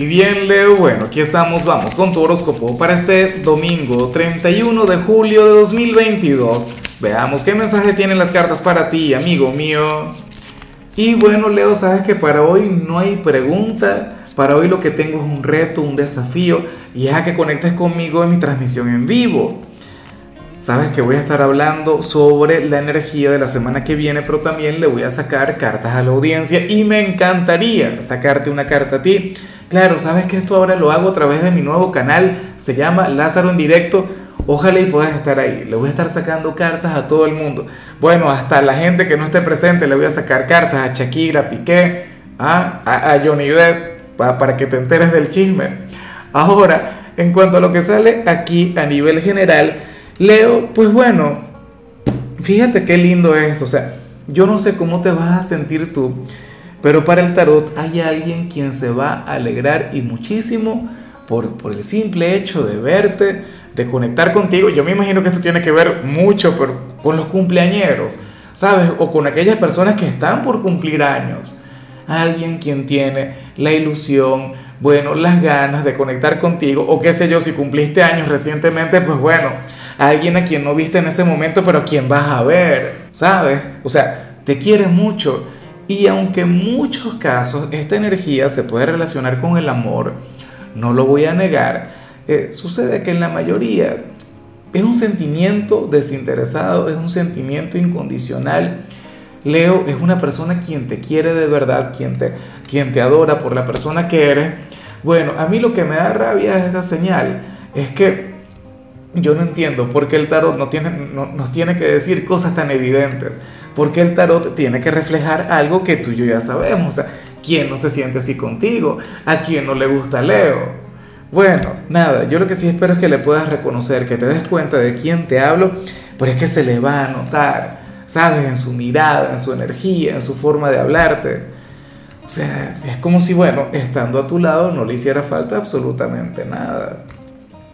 Y bien, Leo, bueno, aquí estamos, vamos con tu horóscopo para este domingo 31 de julio de 2022. Veamos qué mensaje tienen las cartas para ti, amigo mío. Y bueno, Leo, sabes que para hoy no hay pregunta, para hoy lo que tengo es un reto, un desafío, y es a que conectes conmigo en mi transmisión en vivo. Sabes que voy a estar hablando sobre la energía de la semana que viene, pero también le voy a sacar cartas a la audiencia y me encantaría sacarte una carta a ti Claro, sabes que esto ahora lo hago a través de mi nuevo canal, se llama Lázaro en directo. Ojalá y puedas estar ahí. Le voy a estar sacando cartas a todo el mundo. Bueno, hasta la gente que no esté presente le voy a sacar cartas a Shakira, Piqué, ¿ah? a, a, Johnny Depp, para que te enteres del chisme. Ahora, en cuanto a lo que sale aquí a nivel general, Leo, pues bueno, fíjate qué lindo es esto. O sea, yo no sé cómo te vas a sentir tú pero para el tarot hay alguien quien se va a alegrar y muchísimo por, por el simple hecho de verte, de conectar contigo. Yo me imagino que esto tiene que ver mucho con los cumpleañeros, ¿sabes? O con aquellas personas que están por cumplir años. Alguien quien tiene la ilusión, bueno, las ganas de conectar contigo, o qué sé yo, si cumpliste años recientemente, pues bueno, alguien a quien no viste en ese momento, pero a quien vas a ver, ¿sabes? O sea, te quiere mucho y aunque en muchos casos esta energía se puede relacionar con el amor, no lo voy a negar, eh, sucede que en la mayoría es un sentimiento desinteresado, es un sentimiento incondicional. Leo es una persona quien te quiere de verdad, quien te, quien te adora por la persona que eres. Bueno, a mí lo que me da rabia es esta señal, es que yo no entiendo por qué el tarot no tiene, no, nos tiene que decir cosas tan evidentes. Porque el tarot tiene que reflejar algo que tú y yo ya sabemos. O sea, ¿quién no se siente así contigo? ¿A quién no le gusta Leo? Bueno, nada, yo lo que sí espero es que le puedas reconocer, que te des cuenta de quién te hablo, pero es que se le va a notar, ¿sabes? En su mirada, en su energía, en su forma de hablarte. O sea, es como si, bueno, estando a tu lado no le hiciera falta absolutamente nada.